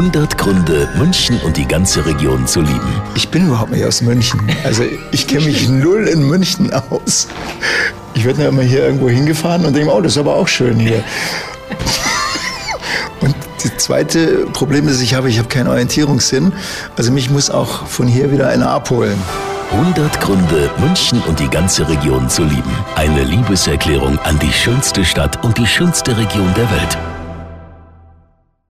100 Gründe, München und die ganze Region zu lieben. Ich bin überhaupt nicht aus München. Also ich kenne mich null in München aus. Ich werde immer hier irgendwo hingefahren und denke, oh, das ist aber auch schön hier. Und das zweite Problem, das ich habe, ich habe keinen Orientierungssinn. Also mich muss auch von hier wieder einer abholen. 100 Gründe, München und die ganze Region zu lieben. Eine Liebeserklärung an die schönste Stadt und die schönste Region der Welt.